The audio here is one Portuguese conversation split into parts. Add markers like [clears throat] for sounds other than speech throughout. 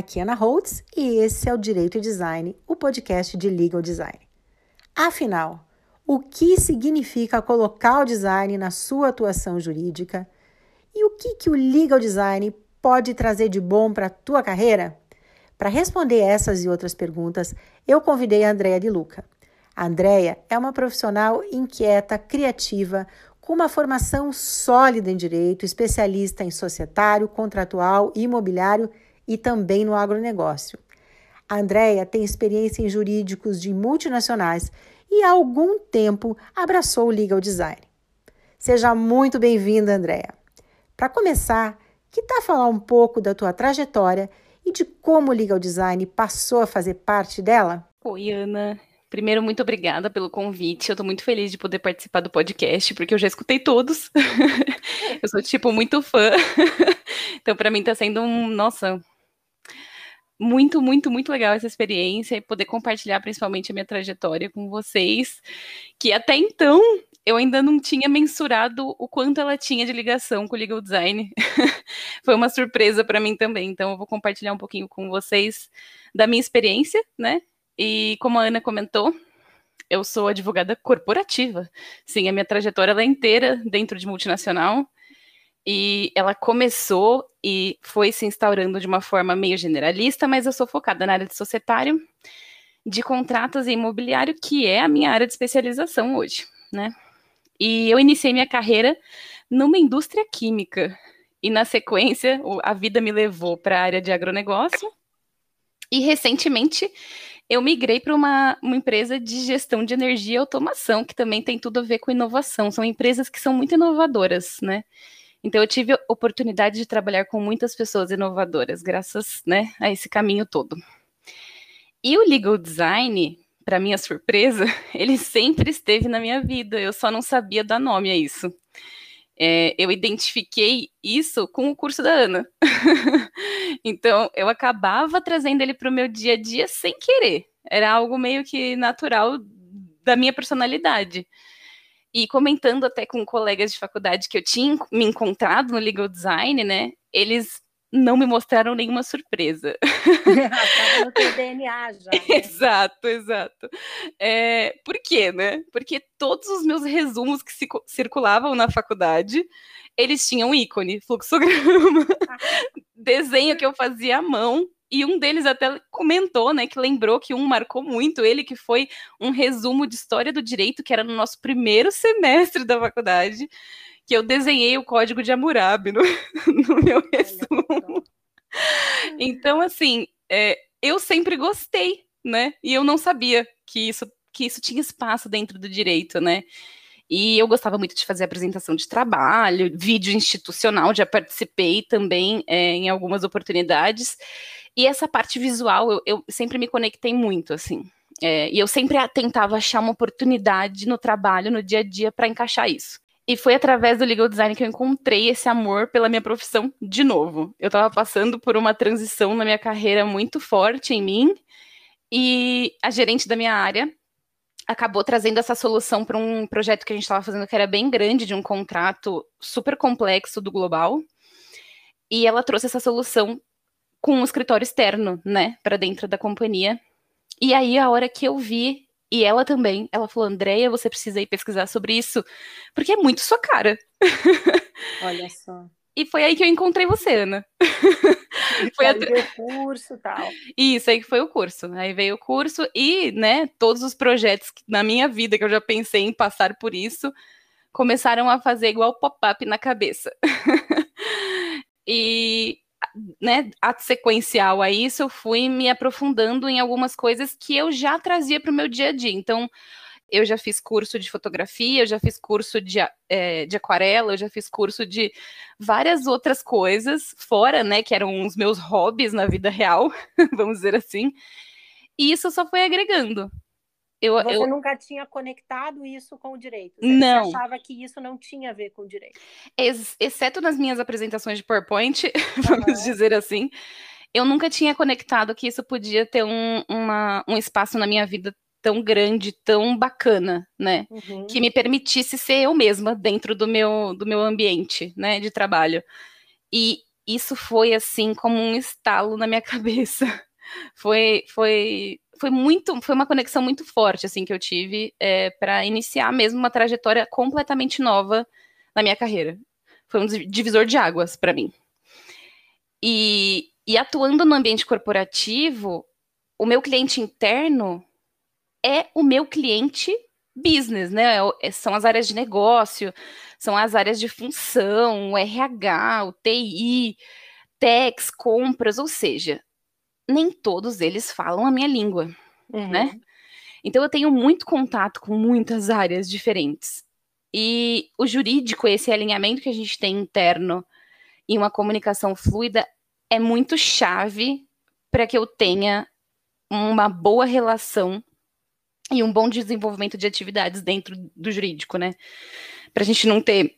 Aqui é Ana Holtz e esse é o Direito e Design, o podcast de Legal Design. Afinal, o que significa colocar o design na sua atuação jurídica e o que, que o legal design pode trazer de bom para a tua carreira? Para responder essas e outras perguntas, eu convidei a Andrea de Luca. A Andrea é uma profissional inquieta, criativa, com uma formação sólida em direito, especialista em societário, contratual, imobiliário e também no agronegócio. A Andrea tem experiência em jurídicos de multinacionais e há algum tempo abraçou o legal design. Seja muito bem-vinda, Andrea. Para começar, que tal falar um pouco da tua trajetória e de como o legal design passou a fazer parte dela? Oi, Ana. Primeiro, muito obrigada pelo convite. Eu estou muito feliz de poder participar do podcast, porque eu já escutei todos. [laughs] eu sou, tipo, muito fã. [laughs] então, para mim, está sendo um, nossa, muito, muito, muito legal essa experiência e poder compartilhar principalmente a minha trajetória com vocês, que até então eu ainda não tinha mensurado o quanto ela tinha de ligação com o legal design. [laughs] Foi uma surpresa para mim também. Então eu vou compartilhar um pouquinho com vocês da minha experiência, né? E como a Ana comentou, eu sou advogada corporativa. Sim, a minha trajetória é inteira dentro de multinacional. E ela começou e foi se instaurando de uma forma meio generalista, mas eu sou focada na área de societário, de contratos e imobiliário, que é a minha área de especialização hoje, né? E eu iniciei minha carreira numa indústria química. E na sequência, a vida me levou para a área de agronegócio. E recentemente eu migrei para uma, uma, empresa de gestão de energia e automação, que também tem tudo a ver com inovação. São empresas que são muito inovadoras, né? Então eu tive oportunidade de trabalhar com muitas pessoas inovadoras, graças né, a esse caminho todo. E o legal design, para minha surpresa, [laughs] ele sempre esteve na minha vida, eu só não sabia dar nome a isso. É, eu identifiquei isso com o curso da Ana. [laughs] então, eu acabava trazendo ele para o meu dia a dia sem querer. Era algo meio que natural da minha personalidade. E comentando até com colegas de faculdade que eu tinha me encontrado no legal design, né? Eles não me mostraram nenhuma surpresa. [laughs] Estava no teu DNA já. Né? Exato, exato. É, por quê, né? Porque todos os meus resumos que circulavam na faculdade, eles tinham ícone, fluxograma, ah. [laughs] desenho que eu fazia à mão, e um deles até comentou, né, que lembrou que um marcou muito ele, que foi um resumo de história do direito, que era no nosso primeiro semestre da faculdade, que eu desenhei o código de Hammurabi no, [laughs] no meu resumo. Então, assim, é, eu sempre gostei, né? E eu não sabia que isso, que isso tinha espaço dentro do direito, né? E eu gostava muito de fazer apresentação de trabalho, vídeo institucional, já participei também é, em algumas oportunidades. E essa parte visual, eu, eu sempre me conectei muito, assim. É, e eu sempre tentava achar uma oportunidade no trabalho, no dia a dia, para encaixar isso. E foi através do legal design que eu encontrei esse amor pela minha profissão de novo. Eu estava passando por uma transição na minha carreira muito forte em mim, e a gerente da minha área acabou trazendo essa solução para um projeto que a gente estava fazendo que era bem grande, de um contrato super complexo do global. E ela trouxe essa solução com um escritório externo, né, para dentro da companhia. E aí, a hora que eu vi, e ela também, ela falou: Andréia, você precisa ir pesquisar sobre isso, porque é muito sua cara. [laughs] Olha só. E foi aí que eu encontrei você, Ana. [laughs] foi aí a... o curso tal. Isso, aí foi o curso. Aí veio o curso e, né, todos os projetos na minha vida que eu já pensei em passar por isso começaram a fazer igual pop-up na cabeça. [laughs] e né, sequencial a isso, eu fui me aprofundando em algumas coisas que eu já trazia para o meu dia a dia. Então, eu já fiz curso de fotografia, eu já fiz curso de, é, de aquarela, eu já fiz curso de várias outras coisas, fora, né, que eram os meus hobbies na vida real, [laughs] vamos dizer assim. E isso só foi agregando. Eu, Você eu... nunca tinha conectado isso com o direito? Você não. achava que isso não tinha a ver com o direito? Ex exceto nas minhas apresentações de PowerPoint, uhum. [laughs] vamos dizer assim, eu nunca tinha conectado que isso podia ter um, uma, um espaço na minha vida tão grande, tão bacana, né? Uhum. Que me permitisse ser eu mesma dentro do meu, do meu ambiente, né, de trabalho. E isso foi assim como um estalo na minha [laughs] cabeça. Foi, foi, foi muito, foi uma conexão muito forte assim que eu tive é, para iniciar mesmo uma trajetória completamente nova na minha carreira. Foi um divisor de águas para mim. E, e atuando no ambiente corporativo, o meu cliente interno é o meu cliente business, né? É são as áreas de negócio, são as áreas de função, o RH, o TI, techs, compras, ou seja, nem todos eles falam a minha língua, uhum. né? Então eu tenho muito contato com muitas áreas diferentes. E o jurídico, esse alinhamento que a gente tem interno e uma comunicação fluida é muito chave para que eu tenha uma boa relação e um bom desenvolvimento de atividades dentro do jurídico, né? Para a gente não ter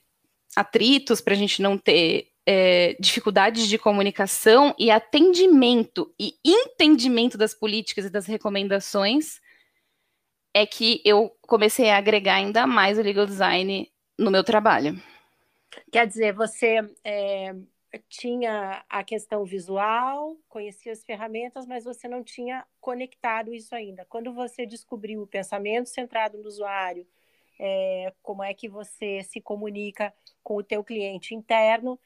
atritos, para a gente não ter é, dificuldades de comunicação e atendimento e entendimento das políticas e das recomendações, é que eu comecei a agregar ainda mais o legal design no meu trabalho. Quer dizer, você é, tinha a questão visual, conhecia as ferramentas, mas você não tinha conectado isso ainda. Quando você descobriu o pensamento centrado no usuário, é, como é que você se comunica com o teu cliente interno,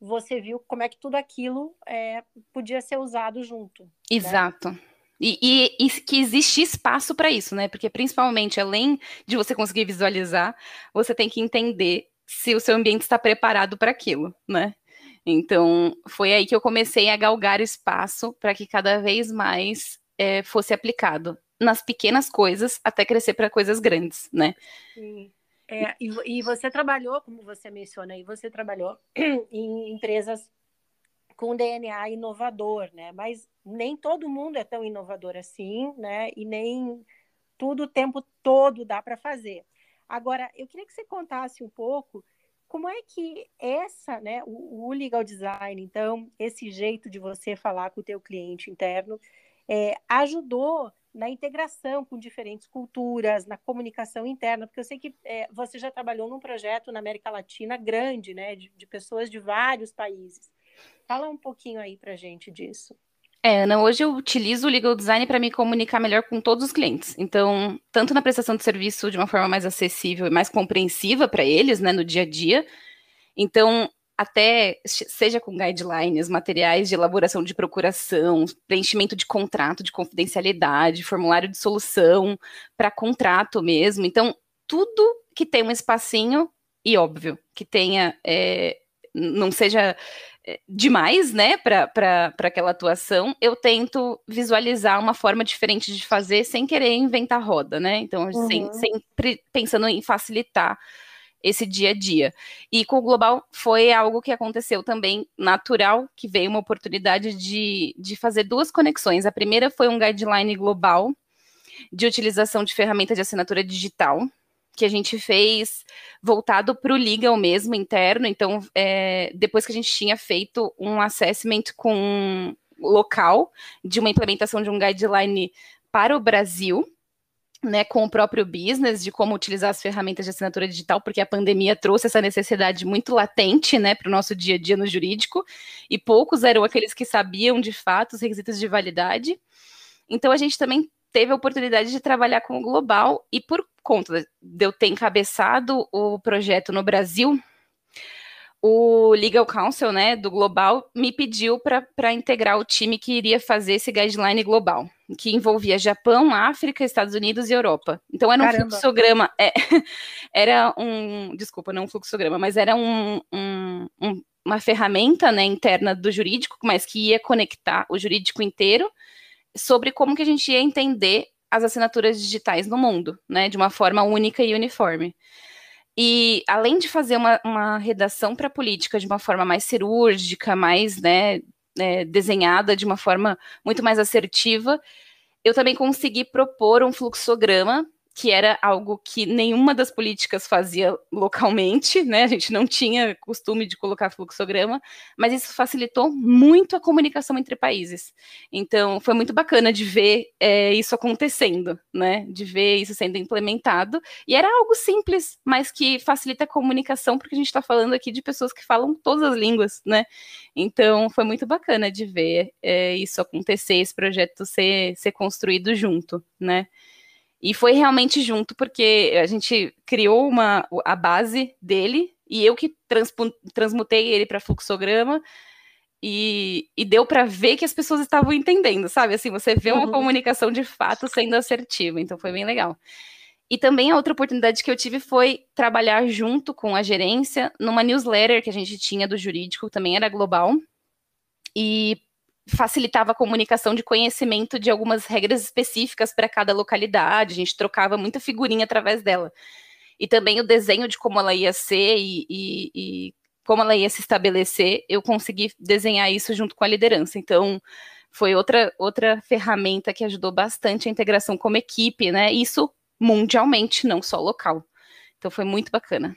você viu como é que tudo aquilo é, podia ser usado junto. Né? Exato. Né? E, e, e, que existe espaço para isso, né? Porque principalmente, além de você conseguir visualizar, você tem que entender se o seu ambiente está preparado para aquilo, né? Então, foi aí que eu comecei a galgar espaço para que cada vez mais é, fosse aplicado nas pequenas coisas até crescer para coisas grandes, né? Sim. É, e, e, você trabalhou, como você menciona aí, você trabalhou [clears throat] em empresas com DNA inovador, né? Mas nem todo mundo é tão inovador assim, né? E nem tudo o tempo todo dá para fazer. Agora, eu queria que você contasse um pouco como é que essa, né, o, o, legal design, então, esse jeito de você falar com o teu cliente interno, é, ajudou na integração com diferentes culturas, na comunicação interna, porque eu sei que é, você já trabalhou num projeto na América Latina grande, né, de, de pessoas de vários países. Fala um pouquinho aí para gente disso. É, Ana, hoje eu utilizo o legal design para me comunicar melhor com todos os clientes. Então, tanto na prestação de serviço de uma forma mais acessível e mais compreensiva para eles, né, no dia a dia. Então, até seja com guidelines, materiais de elaboração de procuração, preenchimento de contrato de confidencialidade, formulário de solução para contrato mesmo. Então, tudo que tem um espacinho e óbvio que tenha é, não seja demais, né, para aquela atuação, eu tento visualizar uma forma diferente de fazer sem querer inventar roda, né? Então, uhum. sem, sempre pensando em facilitar esse dia a dia. E com o Global foi algo que aconteceu também natural, que veio uma oportunidade de, de fazer duas conexões. A primeira foi um guideline global de utilização de ferramenta de assinatura digital, que a gente fez voltado para o legal mesmo, interno. Então, é, depois que a gente tinha feito um assessment com local de uma implementação de um guideline para o Brasil, né, com o próprio business, de como utilizar as ferramentas de assinatura digital, porque a pandemia trouxe essa necessidade muito latente, né, para o nosso dia a dia no jurídico, e poucos eram aqueles que sabiam de fato os requisitos de validade. Então a gente também teve a oportunidade de trabalhar com o Global, e por conta de eu ter encabeçado o projeto no Brasil, o Legal Counsel, né, do Global, me pediu para integrar o time que iria fazer esse guideline global, que envolvia Japão, África, Estados Unidos e Europa. Então era um Caramba. fluxograma, é, [laughs] era um, desculpa, não um fluxograma, mas era um, um, um, uma ferramenta, né, interna do jurídico, mas que ia conectar o jurídico inteiro sobre como que a gente ia entender as assinaturas digitais no mundo, né, de uma forma única e uniforme. E além de fazer uma, uma redação para a política de uma forma mais cirúrgica, mais né, é, desenhada de uma forma muito mais assertiva, eu também consegui propor um fluxograma que era algo que nenhuma das políticas fazia localmente, né? A gente não tinha costume de colocar fluxograma, mas isso facilitou muito a comunicação entre países. Então, foi muito bacana de ver é, isso acontecendo, né? De ver isso sendo implementado. E era algo simples, mas que facilita a comunicação, porque a gente está falando aqui de pessoas que falam todas as línguas, né? Então, foi muito bacana de ver é, isso acontecer, esse projeto ser, ser construído junto, né? E foi realmente junto, porque a gente criou uma, a base dele, e eu que transmutei ele para fluxograma, e, e deu para ver que as pessoas estavam entendendo, sabe? Assim, você vê uma uhum. comunicação de fato sendo assertiva, então foi bem legal. E também a outra oportunidade que eu tive foi trabalhar junto com a gerência numa newsletter que a gente tinha do jurídico, também era global, e facilitava a comunicação de conhecimento de algumas regras específicas para cada localidade, a gente trocava muita figurinha através dela. E também o desenho de como ela ia ser e, e, e como ela ia se estabelecer, eu consegui desenhar isso junto com a liderança. Então, foi outra, outra ferramenta que ajudou bastante a integração como equipe, né? Isso mundialmente, não só local. Então, foi muito bacana.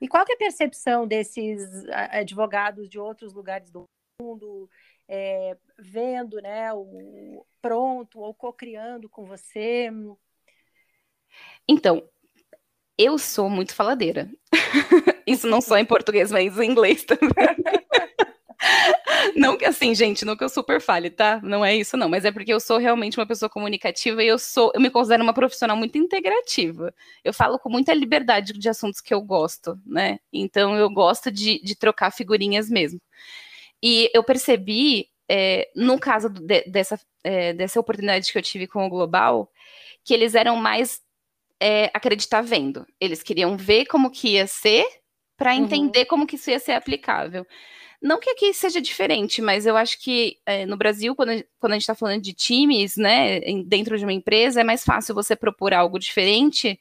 E qual é a percepção desses advogados de outros lugares do mundo, é, vendo né, o pronto ou co-criando com você? Então, eu sou muito faladeira. [laughs] Isso não só em português, mas em inglês também. [laughs] Não que assim, gente, não que eu super fale, tá? Não é isso, não. Mas é porque eu sou realmente uma pessoa comunicativa e eu sou, eu me considero uma profissional muito integrativa. Eu falo com muita liberdade de assuntos que eu gosto, né? Então eu gosto de, de trocar figurinhas mesmo. E eu percebi, é, no caso de, dessa, é, dessa oportunidade que eu tive com o Global, que eles eram mais é, acreditar vendo. Eles queriam ver como que ia ser para uhum. entender uhum. como que isso ia ser aplicável. Não que aqui seja diferente, mas eu acho que é, no Brasil, quando, quando a gente está falando de times, né, dentro de uma empresa, é mais fácil você propor algo diferente,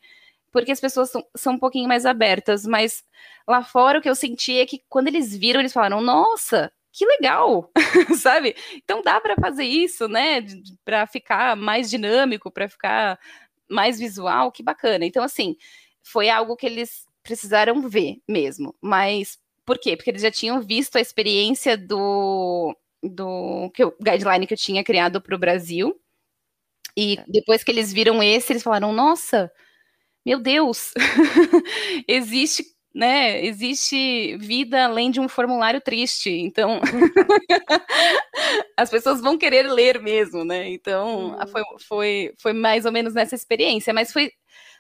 porque as pessoas são, são um pouquinho mais abertas. Mas lá fora, o que eu senti é que quando eles viram, eles falaram: nossa, que legal, [laughs] sabe? Então dá para fazer isso, né? Para ficar mais dinâmico, para ficar mais visual, que bacana. Então, assim, foi algo que eles precisaram ver mesmo. Mas por quê? Porque eles já tinham visto a experiência do, do que o guideline que eu tinha criado para o Brasil. E é. depois que eles viram esse, eles falaram: nossa, meu Deus, [laughs] existe né, existe vida além de um formulário triste, então [laughs] as pessoas vão querer ler mesmo, né? Então uhum. foi, foi, foi mais ou menos nessa experiência, mas foi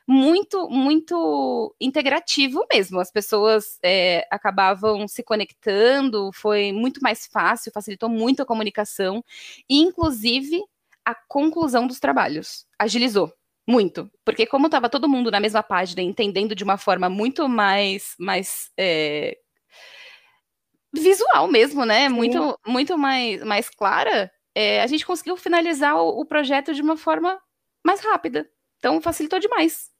muito, muito integrativo mesmo. As pessoas é, acabavam se conectando, foi muito mais fácil, facilitou muito a comunicação, e inclusive a conclusão dos trabalhos agilizou. Muito, porque como estava todo mundo na mesma página, entendendo de uma forma muito mais, mais é, visual mesmo, né? Muito, muito mais, mais clara, é, a gente conseguiu finalizar o, o, projeto de uma forma mais rápida. Então facilitou demais.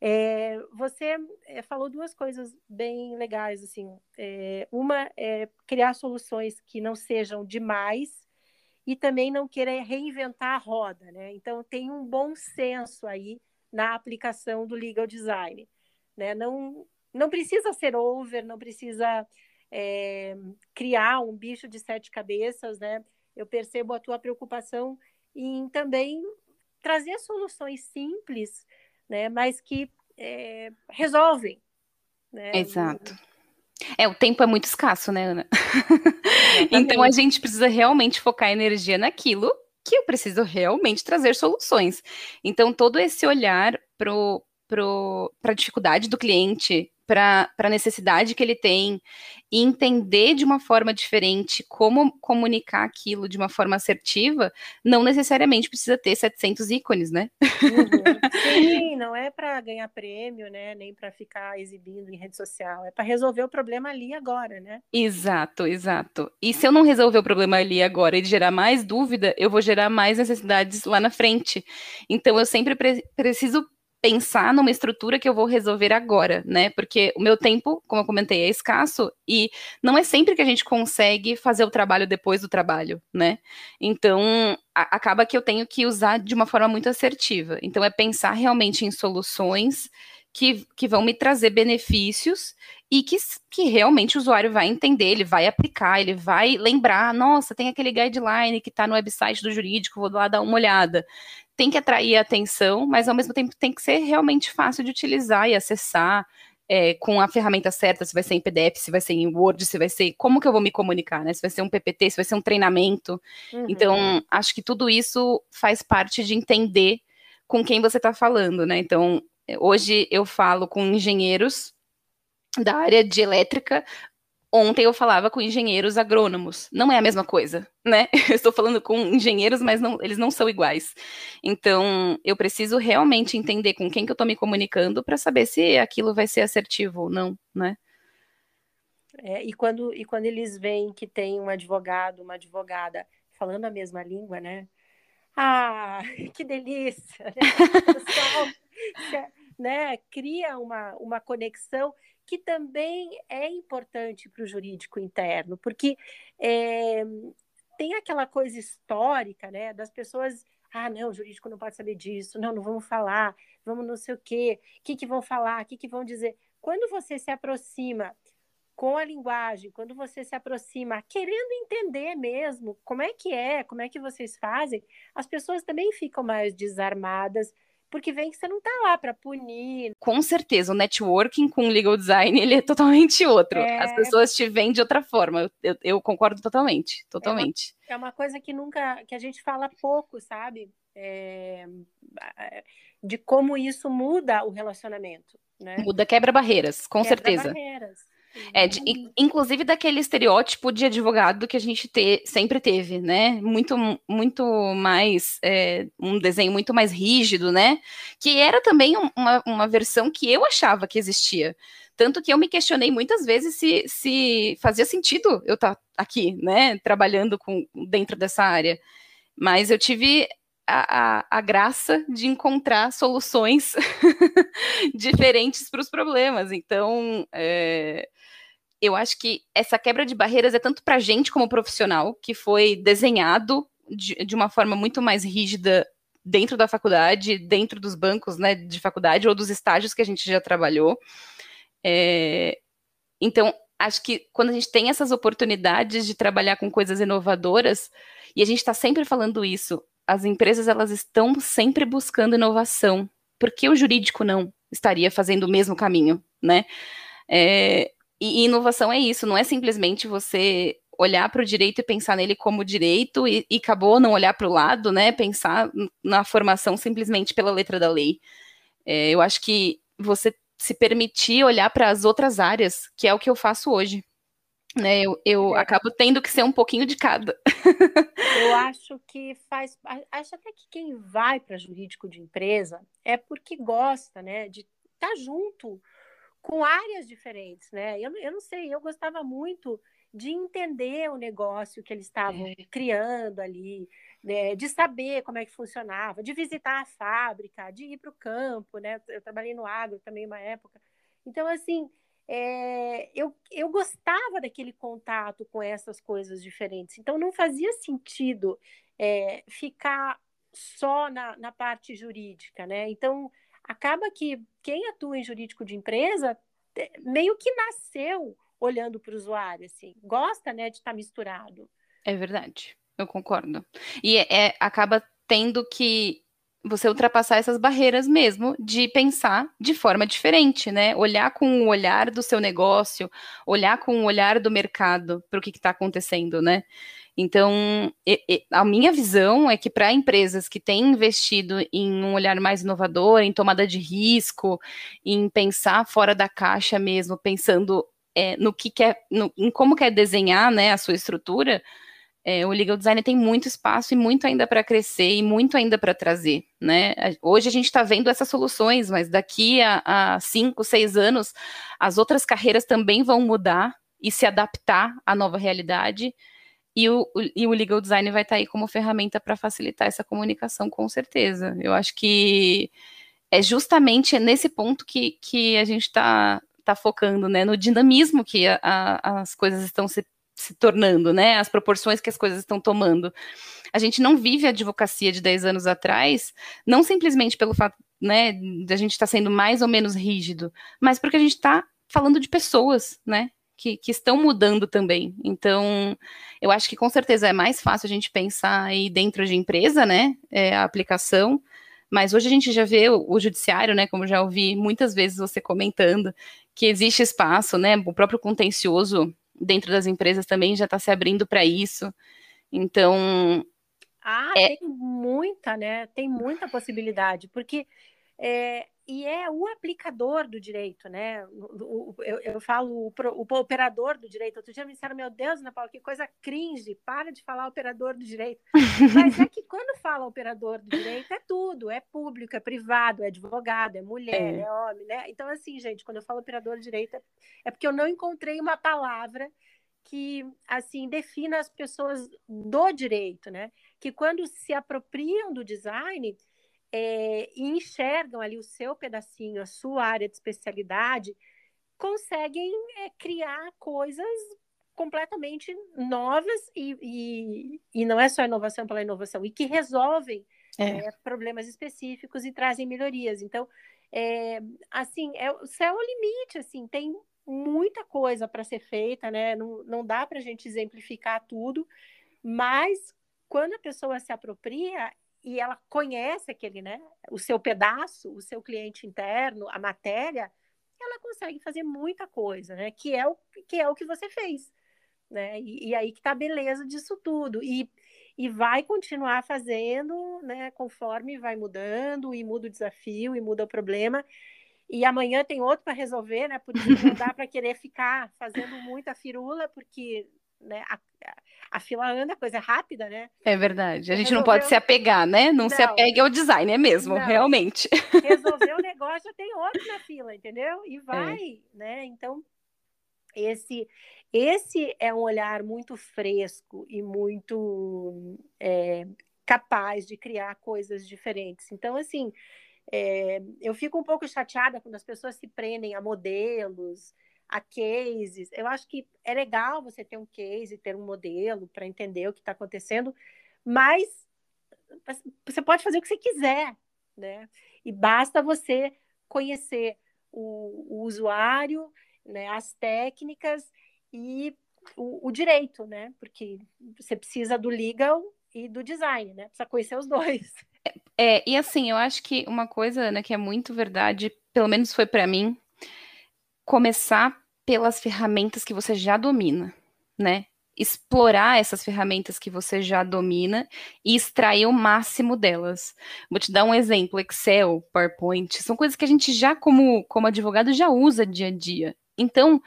É, você é, falou duas coisas bem legais, assim. É, uma é criar soluções que não sejam demais e também não querer reinventar a roda, né? Então tem um bom senso aí na aplicação do legal design, né? Não não precisa ser over, não precisa é, criar um bicho de sete cabeças, né? Eu percebo a tua preocupação em também trazer soluções simples, né? Mas que é, resolvem. Né? Exato. É, o tempo é muito escasso, né, Ana? [laughs] [laughs] então a gente precisa realmente focar energia naquilo que eu preciso realmente trazer soluções. Então, todo esse olhar para a dificuldade do cliente, para a necessidade que ele tem e entender de uma forma diferente como comunicar aquilo de uma forma assertiva, não necessariamente precisa ter 700 ícones, né? Uhum. [laughs] Sim, não é para ganhar prêmio, né? Nem para ficar exibindo em rede social, é para resolver o problema ali agora, né? Exato, exato. E se eu não resolver o problema ali agora e gerar mais dúvida, eu vou gerar mais necessidades lá na frente. Então eu sempre pre preciso pensar numa estrutura que eu vou resolver agora, né? Porque o meu tempo, como eu comentei, é escasso e não é sempre que a gente consegue fazer o trabalho depois do trabalho, né? Então, a, acaba que eu tenho que usar de uma forma muito assertiva. Então, é pensar realmente em soluções que, que vão me trazer benefícios e que, que realmente o usuário vai entender, ele vai aplicar, ele vai lembrar, nossa, tem aquele guideline que está no website do jurídico, vou lá dar uma olhada. Tem que atrair a atenção, mas ao mesmo tempo tem que ser realmente fácil de utilizar e acessar. É, com a ferramenta certa, se vai ser em PDF, se vai ser em Word, se vai ser. Como que eu vou me comunicar, né? Se vai ser um PPT, se vai ser um treinamento. Uhum. Então, acho que tudo isso faz parte de entender com quem você está falando, né? Então, Hoje eu falo com engenheiros da área de elétrica. Ontem eu falava com engenheiros agrônomos. Não é a mesma coisa, né? [laughs] Eu estou falando com engenheiros, mas não, eles não são iguais. Então, eu preciso realmente entender com quem que eu estou me comunicando para saber se aquilo vai ser assertivo ou não, né? É, e, quando, e quando eles veem que tem um advogado, uma advogada falando a mesma língua, né? Ah, [laughs] que delícia! Né? [laughs] né, cria uma, uma conexão que também é importante para o jurídico interno, porque é, tem aquela coisa histórica né, das pessoas. Ah, não, o jurídico não pode saber disso, não, não vamos falar, vamos não sei o quê, o que, que vão falar, o que, que vão dizer. Quando você se aproxima com a linguagem, quando você se aproxima querendo entender mesmo como é que é, como é que vocês fazem, as pessoas também ficam mais desarmadas porque vem que você não está lá para punir. Com certeza, o networking com legal design ele é totalmente outro. É... As pessoas te veem de outra forma. Eu, eu concordo totalmente, totalmente. É uma, é uma, coisa que nunca, que a gente fala pouco, sabe? É, de como isso muda o relacionamento. Né? Muda, quebra barreiras, com quebra certeza. Barreiras. É, de, inclusive daquele estereótipo de advogado que a gente te, sempre teve, né? Muito, muito mais é, um desenho muito mais rígido, né? Que era também uma, uma versão que eu achava que existia. Tanto que eu me questionei muitas vezes se, se fazia sentido eu estar tá aqui, né? Trabalhando com, dentro dessa área. Mas eu tive a, a, a, graça de encontrar soluções [laughs] diferentes para os problemas. Então, é, eu acho que essa quebra de barreiras é tanto para a gente como profissional, que foi desenhado de, de, uma forma muito mais rígida dentro da faculdade, dentro dos bancos né, de faculdade ou dos estágios que a gente já trabalhou. É, então, acho que quando a gente tem essas oportunidades de trabalhar com coisas inovadoras, e a gente está sempre falando isso, as empresas elas estão sempre buscando inovação. Por que o jurídico não estaria fazendo o mesmo caminho, né? É, e, inovação é isso, não é simplesmente você olhar para o direito e pensar nele como direito e, e acabou não olhar para o lado, né? Pensar na formação simplesmente pela letra da lei. É, eu acho que você se permitir olhar para as outras áreas, que é o que eu faço hoje. Né, eu, eu é. acabo tendo que ser um pouquinho de cada. Eu acho que faz. Acho até que quem vai para jurídico de empresa é porque gosta, né? De estar tá junto com áreas diferentes, né? Eu, eu não sei, eu gostava muito de entender o negócio que eles estavam é. criando ali, né? de saber como é que funcionava, de visitar a fábrica, de ir para o campo, né? Eu trabalhei no agro também uma época. Então, assim, é, eu, eu gostava daquele contato com essas coisas diferentes. Então, não fazia sentido é, ficar só na, na parte jurídica, né? Então, acaba que quem atua em jurídico de empresa meio que nasceu olhando para o usuário, assim, gosta, né, de estar tá misturado. É verdade, eu concordo. E é, é, acaba tendo que você ultrapassar essas barreiras mesmo de pensar de forma diferente, né? Olhar com o olhar do seu negócio, olhar com o olhar do mercado para o que está acontecendo, né? Então, a minha visão é que para empresas que têm investido em um olhar mais inovador, em tomada de risco, em pensar fora da caixa mesmo, pensando é, no que quer, no, em como quer desenhar né, a sua estrutura, é, o legal design tem muito espaço e muito ainda para crescer e muito ainda para trazer, né? Hoje a gente está vendo essas soluções, mas daqui a, a cinco, seis anos, as outras carreiras também vão mudar e se adaptar à nova realidade. E o, e o legal design vai estar tá aí como ferramenta para facilitar essa comunicação, com certeza. Eu acho que é justamente nesse ponto que, que a gente está tá focando, né? No dinamismo que a, a, as coisas estão se, se tornando, né? As proporções que as coisas estão tomando. A gente não vive a advocacia de 10 anos atrás, não simplesmente pelo fato, né, de a gente estar tá sendo mais ou menos rígido, mas porque a gente está falando de pessoas, né? Que, que, estão mudando também. Então, eu acho que com certeza é mais fácil a gente pensar aí dentro de empresa, né? É, a aplicação. Mas hoje a gente já vê o, o, judiciário, né? Como já ouvi muitas vezes você comentando, que existe espaço, né? O próprio contencioso dentro das empresas também já está se abrindo para isso. Então. Ah, é... tem muita, né? Tem muita possibilidade, porque é, e é o aplicador do direito, né? O, eu, eu, falo o, o, operador do direito. Outro dia me disseram, meu Deus, Ana Paula, que coisa cringe, para de falar operador do direito. Mas é [laughs] que quando fala operador do direito, é tudo, é público, é privado, é advogado, é mulher, é, é homem, né? Então, assim, gente, quando eu falo operador do direito, é, é porque eu não encontrei uma palavra que, assim, defina as pessoas do direito, né? Que quando se apropriam do design é, e enxergam ali o seu pedacinho, a sua área de especialidade, conseguem é, criar coisas completamente novas e, e, e, não é só inovação pela inovação, e que resolvem é. É, problemas específicos e trazem melhorias. Então, é, assim, é, o céu é o limite, assim, tem muita coisa para ser feita, né? Não, não dá para a gente exemplificar tudo, mas quando a pessoa se apropria, e ela conhece aquele, né, o seu pedaço, o seu cliente interno, a matéria, ela consegue fazer muita coisa, né, que é o que é o que você fez, né, e, e aí que tá a beleza disso tudo e e vai continuar fazendo, né, conforme vai mudando e muda o desafio e muda o problema. E amanhã tem outro para resolver, né? Não dá para querer ficar fazendo muita firula, porque né, a, a fila anda, a coisa é rápida, né? É verdade. A gente não pode se apegar, né? Não, não, se apegue ao design, é mesmo, não. realmente. [laughs] Resolver o negócio, tem outro na fila, entendeu? E é. vai, é. né? Então, esse, esse é um olhar muito fresco e muito é, capaz de criar coisas diferentes. Então, assim, é, eu fico um pouco chateada quando as pessoas se prendem a modelos, a cases. Eu acho que é legal você ter um case, ter um modelo para entender o que está acontecendo, mas você pode fazer o que você quiser, né? E basta você conhecer o, o usuário, né, as técnicas e o, o, direito, né? Porque você precisa do legal e do design, né? Precisa conhecer os dois. [laughs] É, e assim, eu acho que uma coisa né, que é muito verdade, pelo menos foi para mim, começar pelas ferramentas que você já domina, né? Explorar essas ferramentas que você já domina e extrair o máximo delas. Vou te dar um exemplo: Excel, PowerPoint, são coisas que a gente já, como, como advogado, já usa dia a dia. Então,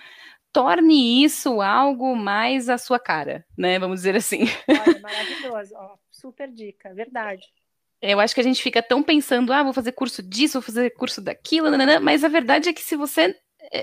torne isso algo mais à sua cara, né? Vamos dizer assim. Olha, maravilhoso, ó, super dica, verdade. Eu acho que a gente fica tão pensando, ah, vou fazer curso disso, vou fazer curso daquilo, mas a verdade é que se você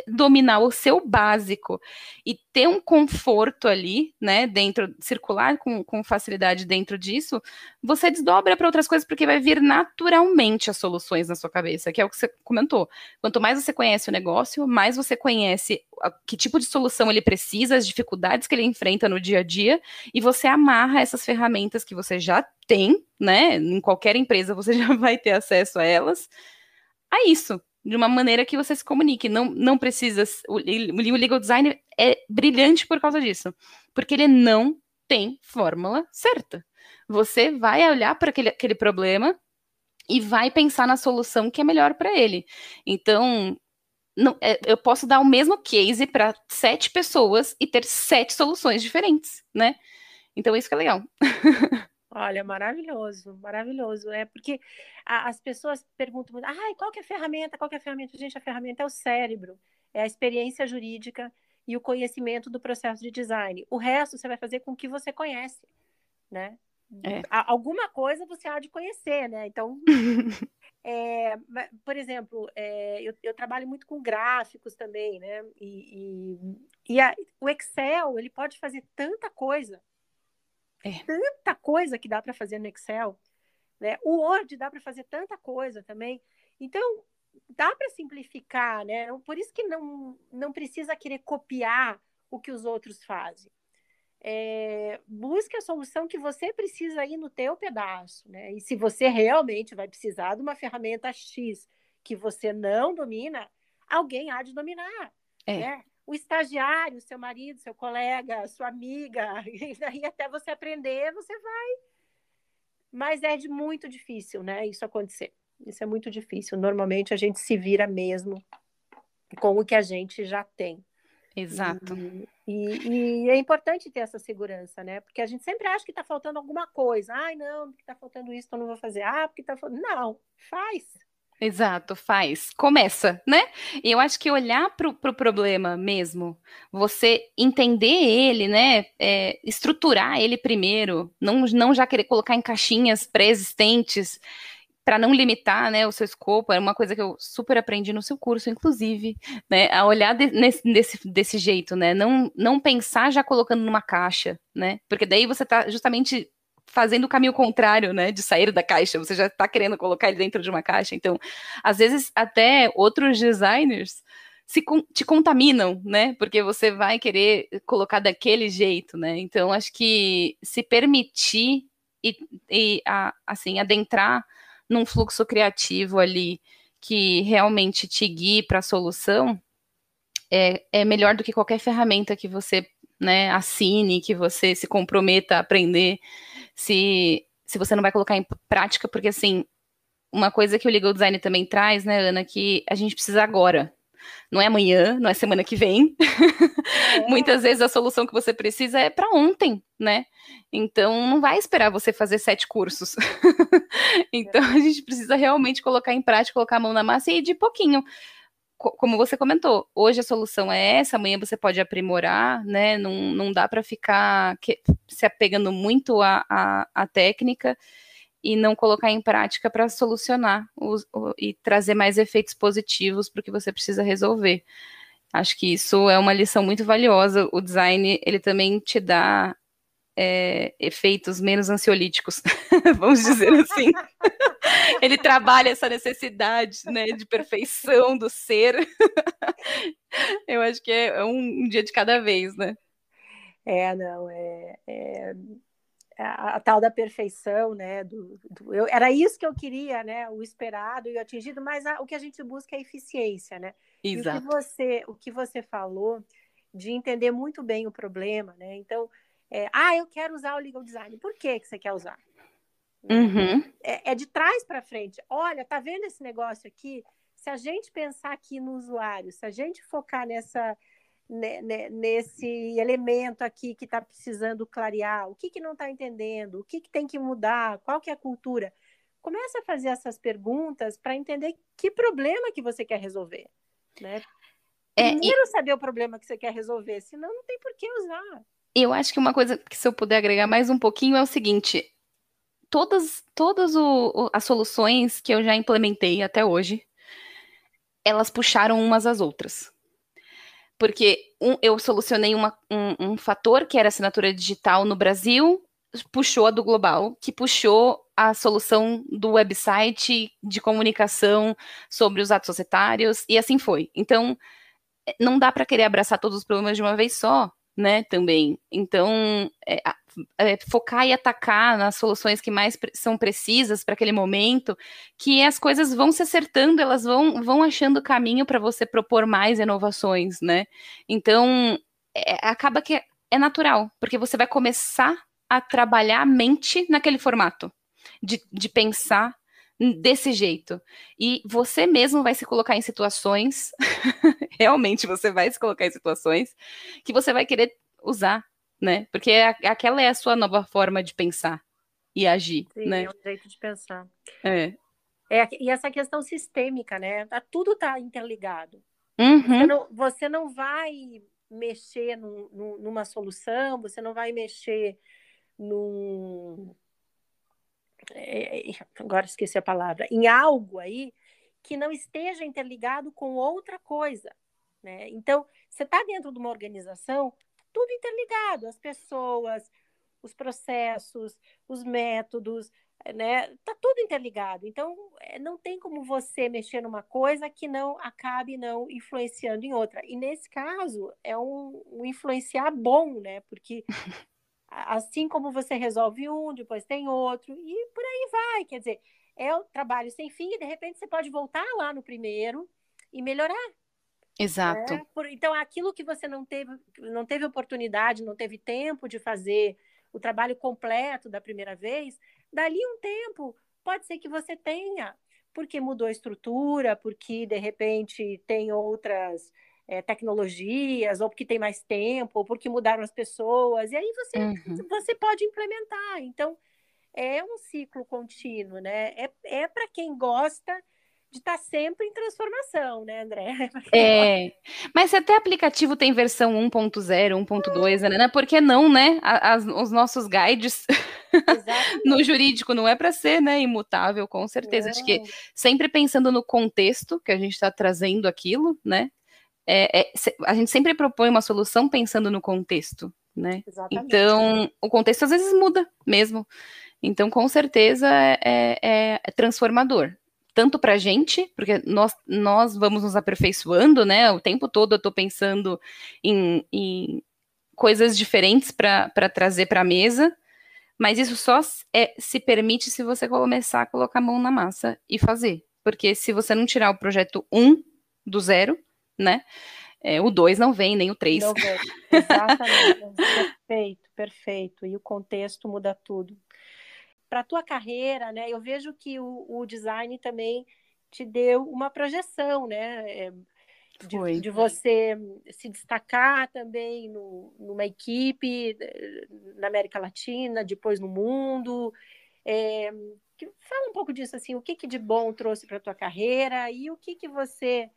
dominar o seu básico e ter um conforto ali, né, dentro, circular com, com facilidade dentro disso, você desdobra para outras coisas, porque vai vir naturalmente as soluções na sua cabeça, que é o que você comentou. Quanto mais você conhece o negócio, mais você conhece que tipo de solução ele precisa, as dificuldades que ele enfrenta no dia a dia, e você amarra essas ferramentas que você já tem, né, em qualquer empresa você [laughs] já vai ter acesso a elas, a isso, de uma maneira que você se comunique. Não, não precisa. O, o legal design é brilhante por causa disso. Porque ele não tem fórmula certa. Você vai olhar para aquele, aquele problema e vai pensar na solução que é melhor para ele. Então, não, é, eu posso dar o mesmo case para sete pessoas e ter sete soluções diferentes, né? Então, isso que é legal. [laughs] Olha, maravilhoso, maravilhoso. É porque a, as pessoas perguntam muito, ah, qual que é a ferramenta? Qual que é a ferramenta? Gente, a ferramenta é o cérebro, é a experiência jurídica e o conhecimento do processo de design. O resto você vai fazer com o que você conhece, né? É. Alguma coisa você há de conhecer, né? Então, [laughs] é, por exemplo, é, eu, eu, trabalho muito com gráficos também, né? E, e, e a, o Excel, ele pode fazer tanta coisa é. Tanta coisa que dá para fazer no Excel. Né? O Word dá para fazer tanta coisa também. Então, dá para simplificar, né? Por isso que não, não precisa querer copiar o que os outros fazem. É, busque a solução que você precisa aí no teu pedaço, né? E se você realmente vai precisar de uma ferramenta X que você não domina, alguém há de dominar, é. né? O estagiário, seu marido, seu colega, sua amiga, [laughs] e daí até você aprender, você vai. Mas é de muito difícil, né? Isso acontecer. Isso é muito difícil. Normalmente a gente se vira mesmo com o que a gente já tem. Exato. E, e, é importante ter essa segurança, né? Porque a gente sempre acha que está faltando alguma coisa. Ai, não, porque está faltando isso, então não vou fazer. Ah, porque está faltando. Não, faz. Exato, faz. Começa, né? E eu acho que olhar para o pro problema mesmo, você entender ele, né? É, estruturar ele primeiro, não, não já querer colocar em caixinhas pré-existentes para não limitar, né, o seu escopo, é uma coisa que eu super aprendi no seu curso, inclusive, né, a olhar de, nesse, desse, desse jeito, né, não, não pensar já colocando numa caixa, né, porque daí você está justamente fazendo o caminho contrário, né, de sair da caixa, você já está querendo colocar ele dentro de uma caixa, então, às vezes, até outros designers se te contaminam, né, porque você vai querer colocar daquele jeito, né, então, acho que se permitir e, e a, assim, adentrar num fluxo criativo ali que realmente te guie para a solução, é, é melhor do que qualquer ferramenta que você né, assine, que você se comprometa a aprender, se, se você não vai colocar em prática, porque assim, uma coisa que o legal design também traz, né, Ana, que a gente precisa agora, não é amanhã, não é semana que vem. É. [laughs] Muitas vezes a solução que você precisa é para ontem, né? Então não vai esperar você fazer sete cursos. [laughs] então a gente precisa realmente colocar em prática, colocar a mão na massa e ir de pouquinho. Como você comentou, hoje a solução é essa, amanhã você pode aprimorar, né? Não, não dá para ficar que, se apegando muito à, à, técnica e não colocar em prática para solucionar os, o, e trazer mais efeitos positivos para o que você precisa resolver. Acho que isso é uma lição muito valiosa. O design ele também te dá é, efeitos menos ansiolíticos, [laughs] vamos dizer assim. [laughs] ele trabalha essa necessidade né, de perfeição do ser. Eu acho que é um, um, dia de cada vez, né? É, não, é, é a, a, tal da perfeição, né? Do, do, eu, era isso que eu queria, né? O esperado e o atingido, mas a, o que a gente busca é eficiência, né? Exato. E o que você, o que você falou de entender muito bem o problema, né? Então, é, ah, eu quero usar o legal design. Por que que você quer usar? Uhum. É, é de trás para frente. Olha, tá vendo esse negócio aqui? Se a gente pensar aqui no usuário, se a gente focar nessa nesse elemento aqui que está precisando clarear, o que, que não está entendendo, o que, que tem que mudar, qual que é a cultura. Comece a fazer essas perguntas para entender que problema que você quer resolver. Né? É, Primeiro e... saber o problema que você quer resolver, senão não tem por que usar. Eu acho que uma coisa que se eu puder agregar mais um pouquinho é o seguinte: todas, todas o, o, as soluções que eu já implementei até hoje, elas puxaram umas às outras porque um, eu solucionei uma, um, um fator que era assinatura digital no Brasil, puxou a do global, que puxou a solução do website de comunicação sobre os atos societários, e assim foi. Então, não dá para querer abraçar todos os problemas de uma vez só, né, também. Então, é, é, focar e atacar nas soluções que mais pre são precisas para aquele momento, que as coisas vão se acertando, elas vão, vão achando caminho para você propor mais inovações, né? Então, é, acaba que é, natural, porque você vai começar a trabalhar a mente naquele formato, de, de pensar desse jeito. E você mesmo vai se colocar em situações, [laughs] realmente você vai se colocar em situações que você vai querer usar né? Porque aquela é a sua nova forma de pensar e agir, Sim, né? É um jeito de pensar. É. é. E essa questão sistêmica, né? Tá, tudo está interligado. Uhum. Você, não, você não vai mexer num, numa solução, você não vai mexer num. É, é, agora esqueci a palavra, em algo aí que não esteja interligado com outra coisa. Né? Então, você está dentro de uma organização, tudo interligado, as pessoas, os processos, os métodos, né? Tá tudo interligado. Então, é, não tem como você mexer numa coisa que não acabe não influenciando em outra. E nesse caso, é um, um influenciar bom, né? Porque [laughs] assim como você resolve um, depois tem outro, e por aí vai. Quer dizer, é o trabalho sem fim, e de repente você pode voltar lá no primeiro e melhorar. Exato. Né? Por, então, aquilo que você não teve, não teve oportunidade, não teve tempo de fazer o trabalho completo da primeira vez, dali um tempo pode ser que você tenha, porque mudou a estrutura, porque de repente tem outras é, tecnologias, ou porque tem mais tempo, ou porque mudaram as pessoas, e aí você, uhum. você pode implementar. Então, é um ciclo contínuo, né? É, é para quem gosta de estar tá sempre em transformação, né, André? [laughs] É, mas se até aplicativo tem versão 1.0, 1.2, né? Por que não, né? As, os nossos guides [laughs] no jurídico não é para ser, né, imutável, com certeza. Acho que sempre pensando no contexto que a gente está trazendo aquilo, né? É, é, a gente sempre propõe uma solução pensando no contexto, né? Exatamente. Então, o contexto às vezes muda mesmo. Então, com certeza é, é, é transformador tanto para a gente, porque nós, nós vamos nos aperfeiçoando, né? O tempo todo eu estou pensando em, em, coisas diferentes para trazer para a mesa, mas isso só é, se permite se você começar a colocar a mão na massa e fazer. Porque se você não tirar o projeto 1 um do zero, né? É, o 2 não vem, nem o 3. Não vem. Exatamente. perfeito, perfeito. E o contexto muda tudo para a tua carreira, né? Eu vejo que o, o, design também te deu uma projeção, né? É, de, de, você se destacar também no, numa equipe eh, na América Latina, depois no mundo. É, fala um pouco disso, assim, o que, que de bom trouxe para a tua carreira e o que, que você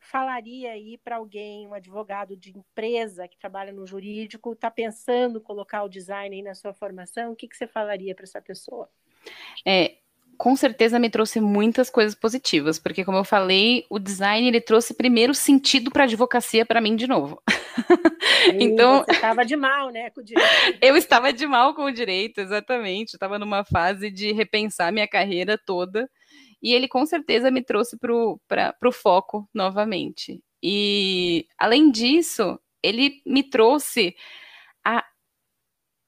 falaria aí para alguém, um advogado de empresa que trabalha no jurídico, está pensando colocar o design aí na sua formação, o que, que você falaria para essa pessoa? É, com certeza me trouxe muitas coisas positivas, porque como eu falei, o design ele trouxe primeiro sentido para a advocacia para mim de novo. então você estava de mal, né, com o direito. [laughs] eu estava de mal com o direito, exatamente. Estava numa fase de repensar minha carreira toda e ele com certeza me trouxe para o foco novamente. E além disso, ele me trouxe a,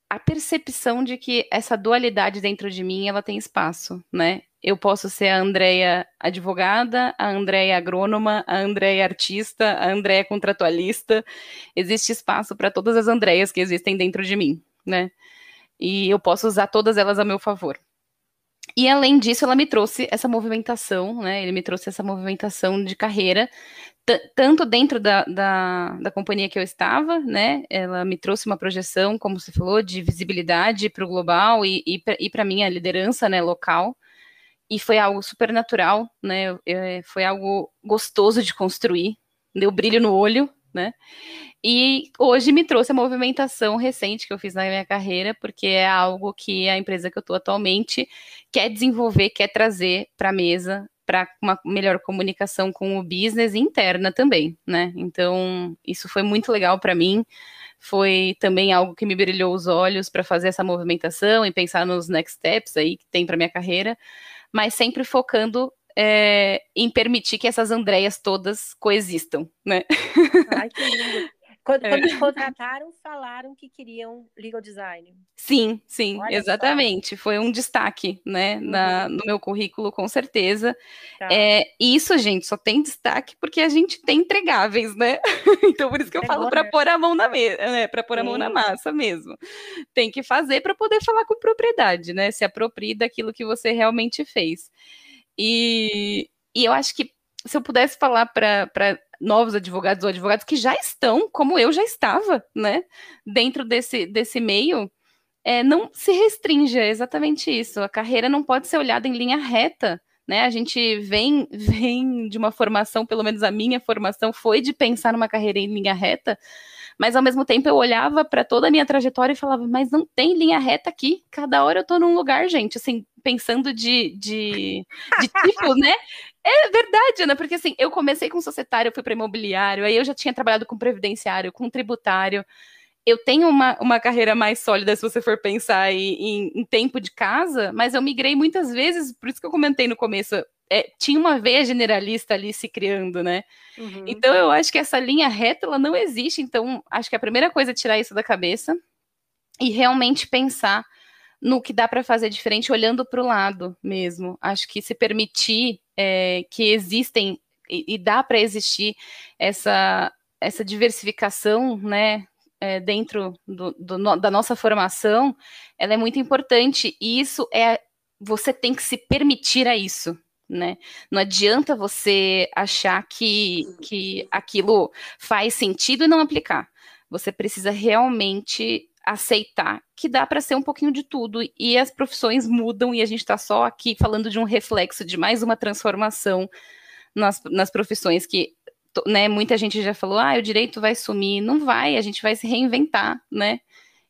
a percepção de que essa dualidade dentro de mim ela tem espaço, né? Eu posso ser a Andrea advogada, a Andrea agrônoma, a Andrea artista, a Andrea contratualista. Existe espaço para todas as Andreias que existem dentro de mim, né? E eu posso usar todas elas a meu favor. E além disso, ela me trouxe essa movimentação, né? Ele me trouxe essa movimentação de carreira, tanto dentro da, da, da, companhia que eu estava, né? Ela me trouxe uma projeção, como você falou, de visibilidade para o global e, e para a minha liderança né, local. E foi algo super natural, né? Eu, foi algo gostoso de construir, deu brilho no olho, né? E hoje me trouxe a movimentação recente que eu fiz na minha carreira, porque é algo que a empresa que eu estou atualmente quer desenvolver, quer trazer para a mesa para uma melhor comunicação com o business interna também, né? Então, isso foi muito legal para mim. Foi também algo que me brilhou os olhos para fazer essa movimentação e pensar nos next steps aí que tem para minha carreira, mas sempre focando é, em permitir que essas Andréias todas coexistam, né? Ai, que lindo. Quando, é. quando te contrataram, falaram que queriam legal design. Sim, sim, Olha exatamente. Só. Foi um destaque, né, uhum. na, no meu currículo, com certeza. Tá. É, isso, gente, só tem destaque porque a gente tem entregáveis, né? [laughs] então, por isso que eu falo para pôr a mão na mesa, né? Para pôr a mão na massa mesmo. Tem que fazer para poder falar com propriedade, né? Se aproprie daquilo que você realmente fez. E, e eu acho que se eu pudesse falar para novos advogados ou advogados que já estão, como eu já estava, né, dentro desse, desse meio, é, não se restrinja, é exatamente isso. A carreira não pode ser olhada em linha reta, né? A gente vem, [laughs] vem de uma formação, pelo menos a minha formação foi de pensar numa carreira em linha reta, mas ao mesmo tempo eu olhava para toda a minha trajetória e falava, mas não tem linha reta aqui, cada hora eu tô num lugar, gente, assim, pensando de, de, de tipo, né? É verdade, Ana, porque assim, eu comecei com societário, fui para imobiliário, aí eu já tinha trabalhado com previdenciário, com tributário. eu tenho uma, uma carreira mais sólida se você for pensar em, em, em, tempo de casa, mas eu migrei muitas vezes, por isso que eu comentei no começo, é, tinha uma veia generalista ali se criando, né? Uhum. Então eu acho que essa linha reta ela não existe, então acho que a primeira coisa é tirar isso da cabeça e realmente pensar no que dá para fazer diferente olhando para o lado mesmo. Acho que se permitir é, que existem e, e dá para existir essa essa diversificação, né, é, dentro do, do, da nossa formação, ela é muito importante. E isso é. Você tem que se permitir a isso. Né? Não adianta você achar que, que aquilo faz sentido e não aplicar. Você precisa realmente aceitar que dá para ser um pouquinho de tudo e as profissões mudam e a gente está só aqui falando de um reflexo de mais uma transformação nas, nas profissões que né, muita gente já falou, ah, o direito vai sumir. Não vai, a gente vai se reinventar, né?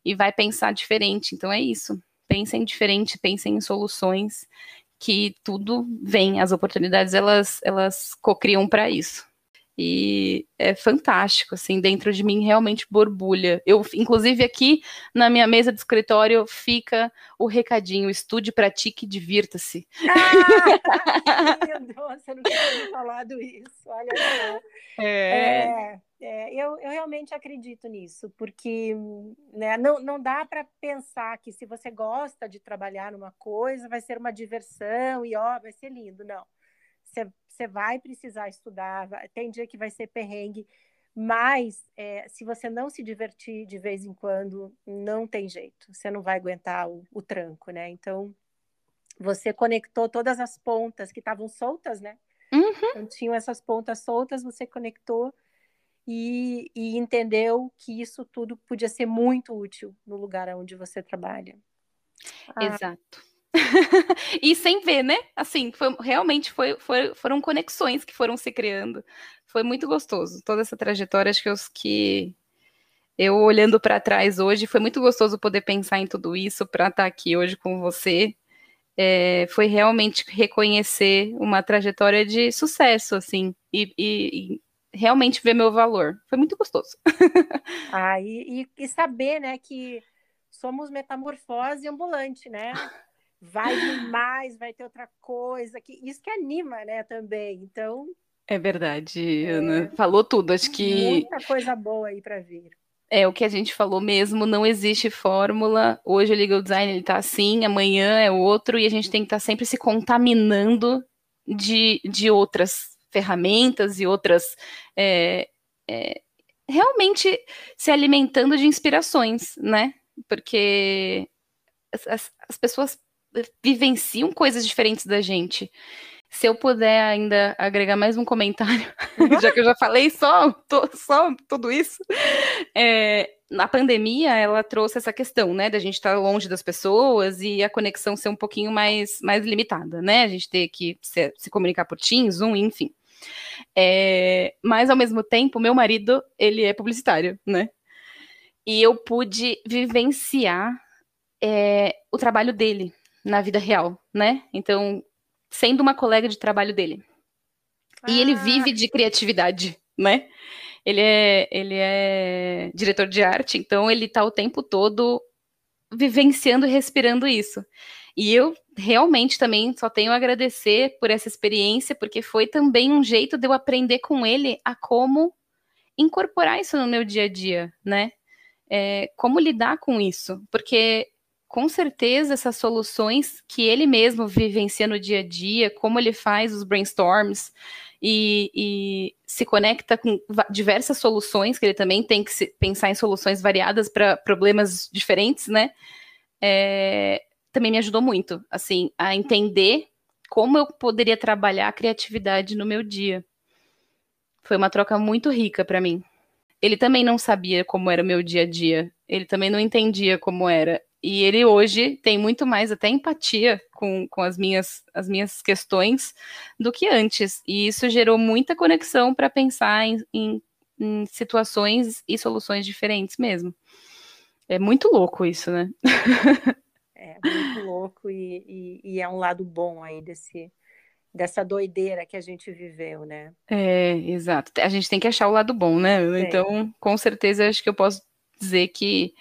E vai pensar diferente. Então é isso. Pensem diferente, pensem em soluções, que tudo vem, as oportunidades elas, elas cocriam para isso e é fantástico, assim, dentro de mim realmente borbulha. Eu, inclusive, aqui na minha mesa de escritório fica o recadinho: estude, pratique, divirta-se. Ah, [laughs] meu Deus, eu não tinha falado isso, olha. É. é, é eu, eu realmente acredito nisso, porque né, não, não dá para pensar que se você gosta de trabalhar numa coisa, vai ser uma diversão e ó, vai ser lindo. Não. Você vai precisar estudar, tem dia que vai ser perrengue, mas é, se você não se divertir de vez em quando, não tem jeito, você não vai aguentar o, o tranco, né? Então, você conectou todas as pontas que estavam soltas, né? Uhum. Então, tinham essas pontas soltas, você conectou e, e, entendeu que isso tudo podia ser muito útil no lugar onde você trabalha. Ah. Exato. [laughs] e sem ver, né? Assim, foi, realmente foi, foi, foram conexões que foram se criando. Foi muito gostoso. Toda essa trajetória, acho que, os, que eu olhando para trás hoje, foi muito gostoso poder pensar em tudo isso para estar tá aqui hoje com você. É, foi realmente reconhecer uma trajetória de sucesso, assim, e, e, e realmente ver meu valor. Foi muito gostoso. [laughs] ah, e, e, saber, né, que somos metamorfose ambulante, né? Vai vir mais, vai ter outra coisa, que isso que anima, né, também. Então. É verdade, é, Ana. Falou tudo. Acho que. Muita coisa boa aí para vir. É o que a gente falou mesmo, não existe fórmula. Hoje o legal design ele tá assim, amanhã é outro, e a gente tem que estar tá sempre se contaminando de, de outras ferramentas e outras. É, é, realmente se alimentando de inspirações, né? Porque as, as pessoas vivenciam coisas diferentes da gente. Se eu puder ainda agregar mais um comentário, [laughs] já que eu já falei só, só tudo isso, é, na pandemia ela trouxe essa questão, né, da gente estar longe das pessoas e a conexão ser um pouquinho mais, mais limitada, né, a gente ter que se, se comunicar por Teams, Zoom, enfim. É, mas ao mesmo tempo, meu marido, ele é publicitário, né, e eu pude vivenciar é, o trabalho dele, na vida real, né? Então, sendo uma colega de trabalho dele. Ah. E ele ah. vive de criatividade, né? Ele é, ele é diretor de arte, então ele tá o tempo todo vivenciando e respirando isso. E eu realmente também só tenho a agradecer por essa experiência, porque foi também um jeito de eu aprender com ele a como incorporar isso no meu dia a dia, né? É, como lidar com isso, porque com certeza essas soluções que ele mesmo vivencia no dia a dia, como ele faz os brainstorms e, e se conecta com diversas soluções, que ele também tem que pensar em soluções variadas para problemas diferentes, né? É, também me ajudou muito, assim, a entender como eu poderia trabalhar a criatividade no meu dia. Foi uma troca muito rica para mim. Ele também não sabia como era o meu dia a dia. Ele também não entendia como era. E ele hoje tem muito mais até empatia com, com as, minhas, as minhas questões do que antes. E isso gerou muita conexão para pensar em, em, em, situações e soluções diferentes mesmo. É muito louco isso, né? é muito louco e, e, e é um lado bom aí desse, dessa doideira que a gente viveu, né? É, exato. A gente tem que achar o lado bom, né? Então, com certeza, acho que eu posso dizer que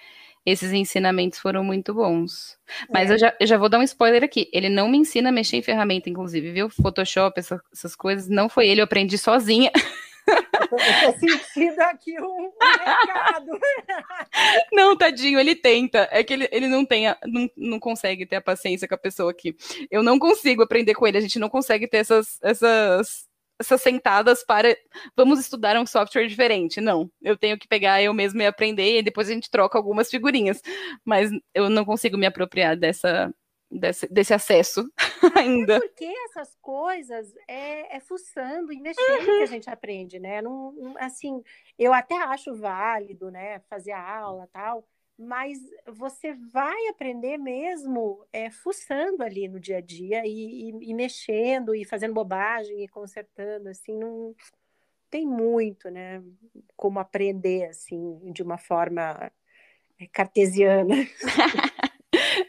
esses ensinamentos foram muito bons. Mas é. eu, já, eu já vou dar um spoiler aqui. Ele não me ensina a mexer em ferramenta, inclusive, viu? Photoshop, essa, essas coisas. Não foi ele, eu aprendi sozinha. [laughs] Eu tô sentindo aqui um, recado. [laughs] Não, tadinho, ele tenta. É que ele, ele não tem, a, não, não consegue ter a paciência com a pessoa aqui. Eu não consigo aprender com ele, a gente não consegue ter essas, essas essas sentadas para vamos estudar um software diferente. Não, eu tenho que pegar eu mesmo e aprender e depois a gente troca algumas figurinhas. Mas eu não consigo me apropriar dessa desse, desse acesso [laughs] ainda. É porque essas coisas é, é fuçando e mexendo uhum. que a gente aprende, né? Não, assim, eu até acho válido, né, fazer a aula tal, mas você vai aprender mesmo é, fuçando ali no dia a dia e, e, e, mexendo e fazendo bobagem e consertando, assim, não tem muito, né, como aprender, assim, de uma forma é, cartesiana. [laughs]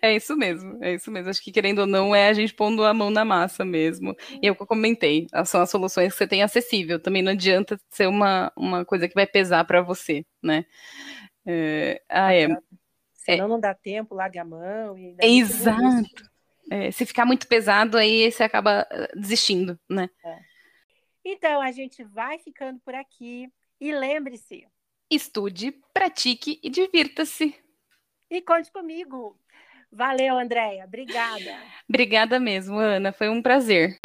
É isso mesmo, é isso mesmo. Acho que querendo ou não, é a gente pondo a mão na massa mesmo. E é eu comentei, são as soluções que você tem acessível. Também não adianta ser uma, uma coisa que vai pesar para você, né? É, ah, é. Senão é, não dá tempo, larga a mão. E exato. É, se ficar muito pesado, aí você acaba eh, desistindo, né? É. Então, a gente vai ficando por aqui. E lembre-se: estude, pratique e divirta-se. E conte comigo. Valeu, Andréia. Obrigada. Obrigada mesmo, Ana. Foi um prazer.